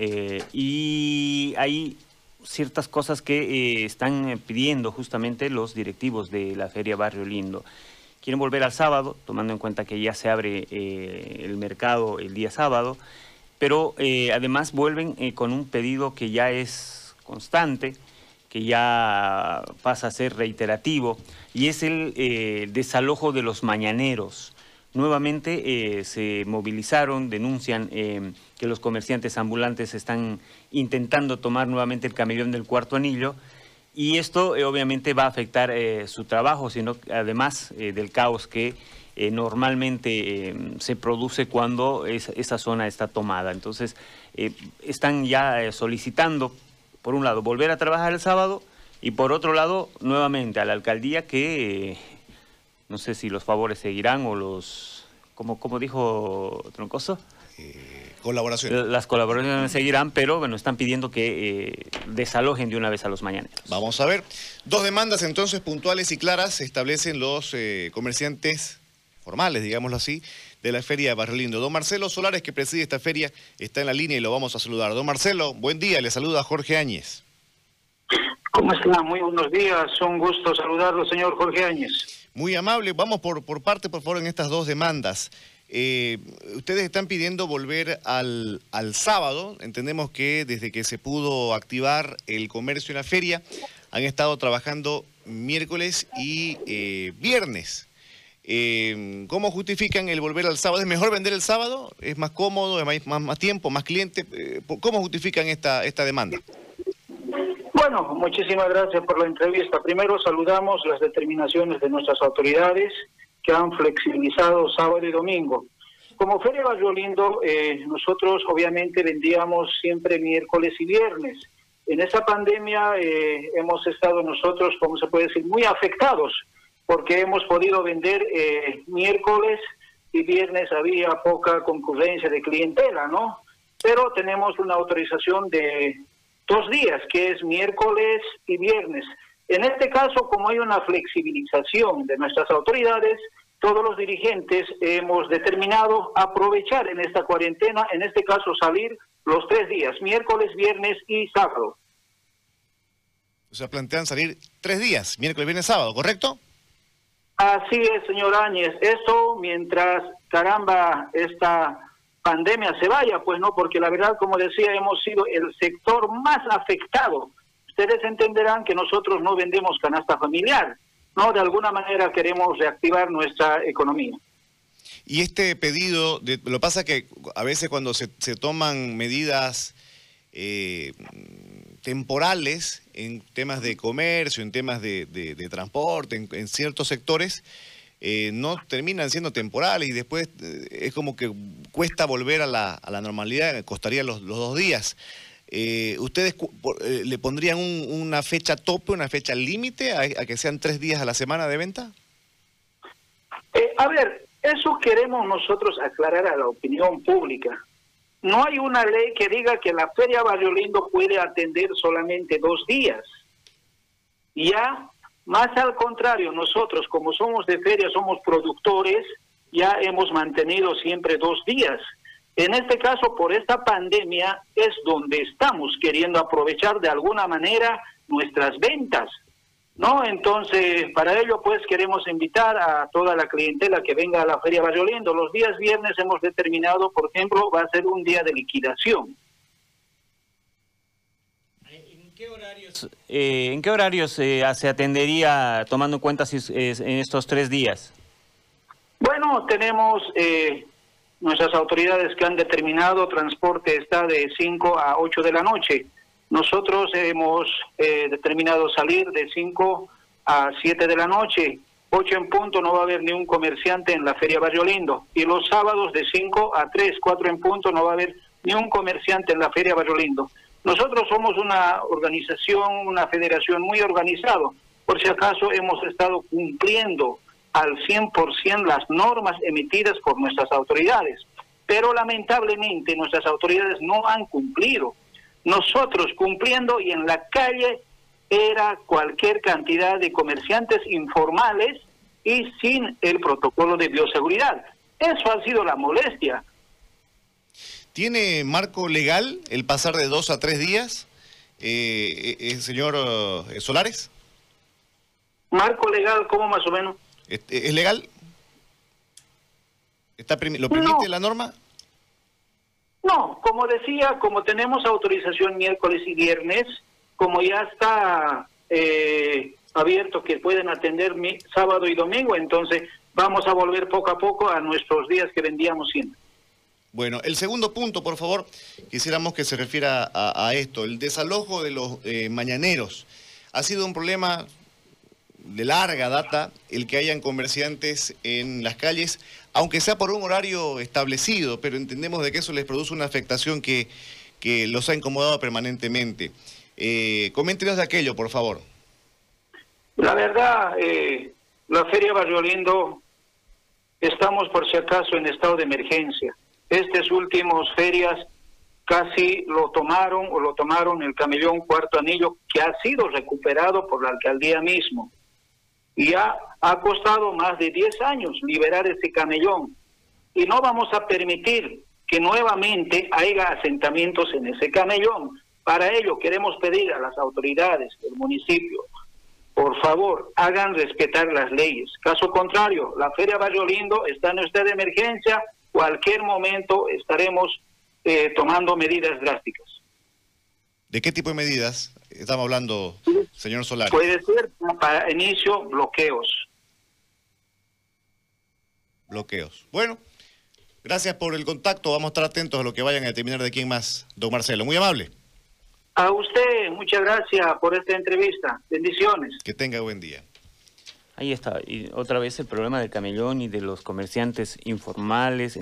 Eh, y hay ciertas cosas que eh, están pidiendo justamente los directivos de la Feria Barrio Lindo. Quieren volver al sábado, tomando en cuenta que ya se abre el mercado el día sábado, pero además vuelven con un pedido que ya es constante, que ya pasa a ser reiterativo, y es el desalojo de los mañaneros nuevamente eh, se movilizaron, denuncian eh, que los comerciantes ambulantes están intentando tomar nuevamente el camellón del cuarto anillo y esto eh, obviamente va a afectar su trabajo, sino además del caos que normalmente se produce cuando esa zona está tomada. Entonces, están ya solicitando, por un lado, volver a trabajar el sábado y por otro lado, nuevamente a la alcaldía que no sé si los favores seguirán o los, como, como dijo Troncoso. Eh, colaboraciones. Las colaboraciones seguirán, pero bueno, están pidiendo que eh, desalojen de una vez a los mañaneros. Vamos a ver. Dos demandas entonces puntuales y claras se establecen los eh, comerciantes formales, digámoslo así, de la Feria de Barrio Lindo. Don Marcelo Solares, que preside esta feria, está en la línea y lo vamos a saludar. Don Marcelo, buen día, le saluda Jorge Áñez. ¿Cómo está? Muy buenos días, un gusto saludarlo, señor Jorge Áñez. Muy amable. Vamos por, por parte, por favor, en estas dos demandas. Eh, ustedes están pidiendo volver al, al, sábado. Entendemos que desde que se pudo activar el comercio en la feria, han estado trabajando miércoles y eh, viernes. Eh, ¿Cómo justifican el volver al sábado? ¿Es mejor vender el sábado? ¿Es más cómodo? ¿Es más, más, tiempo? ¿Más cliente? ¿Cómo justifican esta, esta demanda? Bueno, muchísimas gracias por la entrevista. Primero saludamos las determinaciones de nuestras autoridades que han flexibilizado sábado y domingo. Como Feria Barrio Lindo, eh, nosotros obviamente vendíamos siempre miércoles y viernes. En esta pandemia eh, hemos estado nosotros, como se puede decir, muy afectados, porque hemos podido vender eh, miércoles y viernes había poca concurrencia de clientela, ¿no? Pero tenemos una autorización de dos días, que es miércoles y viernes. En este caso, como hay una flexibilización de nuestras autoridades, todos los dirigentes hemos determinado aprovechar en esta cuarentena, en este caso salir los tres días, miércoles, viernes y sábado. O sea, plantean salir tres días, miércoles, viernes, sábado, ¿correcto? Así es, señor Áñez. Eso mientras, caramba, esta pandemia se vaya, pues no, porque la verdad, como decía, hemos sido el sector más afectado. Ustedes entenderán que nosotros no vendemos canasta familiar, ¿no? De alguna manera queremos reactivar nuestra economía. Y este pedido, de, lo pasa que a veces cuando se, toman medidas eh, temporales en temas de comercio, en temas de, de, transporte, en ciertos sectores, eh, no terminan siendo temporales y después eh, es como que cuesta volver a la, normalidad, costaría los, dos días. Eh, ¿Ustedes le pondrían una fecha tope, una fecha límite a, que sean tres días a la semana de venta? a ver, eso queremos nosotros aclarar a la opinión pública. No hay una ley que diga que la Feria Barrio Lindo puede atender solamente dos días. Ya más al contrario, nosotros como somos de feria, somos productores, ya hemos mantenido siempre dos días. En este caso, por esta pandemia, es donde estamos queriendo aprovechar de alguna manera nuestras ventas. ¿No? Entonces, para ello, pues queremos invitar a toda la clientela que venga a la Feria Barrio Lindo. Los días viernes hemos determinado, por ejemplo, va a ser un día de liquidación. Eh, ¿En qué horarios eh, se atendería tomando en cuenta si, en estos tres días? Bueno, tenemos eh, nuestras autoridades que han determinado transporte está de 5 a 8 de la noche. Nosotros hemos determinado salir de 5 a 7 de la noche. 8 en punto no va a haber ni un comerciante en la Feria Barrio Lindo. Y los sábados de 5 a 3, 4 en punto no va a haber ni un comerciante en la Feria Barrio Lindo. Nosotros somos una organización, una federación muy organizada. Por si acaso hemos estado cumpliendo al 100% las normas emitidas por nuestras autoridades. Pero lamentablemente nuestras autoridades no han cumplido. Nosotros cumpliendo y en la calle era cualquier cantidad de comerciantes informales y sin el protocolo de bioseguridad. Eso ha sido la molestia. ¿Tiene marco legal el pasar de dos a tres días, eh, eh, eh señor eh, Solares? Marco legal, ¿cómo más o menos? ¿Es, legal? ¿Está ¿Lo permite la norma? No, como decía, como tenemos autorización miércoles y viernes, como ya está eh, abierto que pueden atender mi, sábado y domingo, entonces vamos a volver poco a poco a nuestros días que vendíamos siempre. Bueno, el segundo punto, por favor, quisiéramos que se refiera a, esto, el desalojo de los eh, mañaneros. Ha sido un problema de larga data el que hayan comerciantes en las calles, aunque sea por un horario establecido, pero entendemos de que eso les produce una afectación que, que los ha incomodado permanentemente. Eh, coméntenos de aquello, por favor. La verdad, eh, la Feria Barrio Lindo, estamos por si acaso en estado de emergencia. Estas últimas ferias casi lo tomaron o lo tomaron el camellón Cuarto Anillo, que ha sido recuperado por la alcaldía mismo y ha, ha costado más de 10 años liberar ese camellón. Y no vamos a permitir que nuevamente haya asentamientos en ese camellón. Para ello queremos pedir a las autoridades del municipio, por favor, hagan respetar las leyes. Caso contrario, la Feria Barrio Lindo está en estado de emergencia, cualquier momento estaremos eh, tomando medidas drásticas. ¿De qué tipo de medidas estamos hablando, señor Solari? Puede ser para inicio bloqueos. Bloqueos. Bueno, gracias por el contacto. Vamos a estar atentos a lo que vayan a determinar de quién más, don Marcelo. Muy amable. A usted, muchas gracias por esta entrevista. Bendiciones. Que tenga buen día. Ahí está. Y otra vez el problema del camellón y de los comerciantes informales.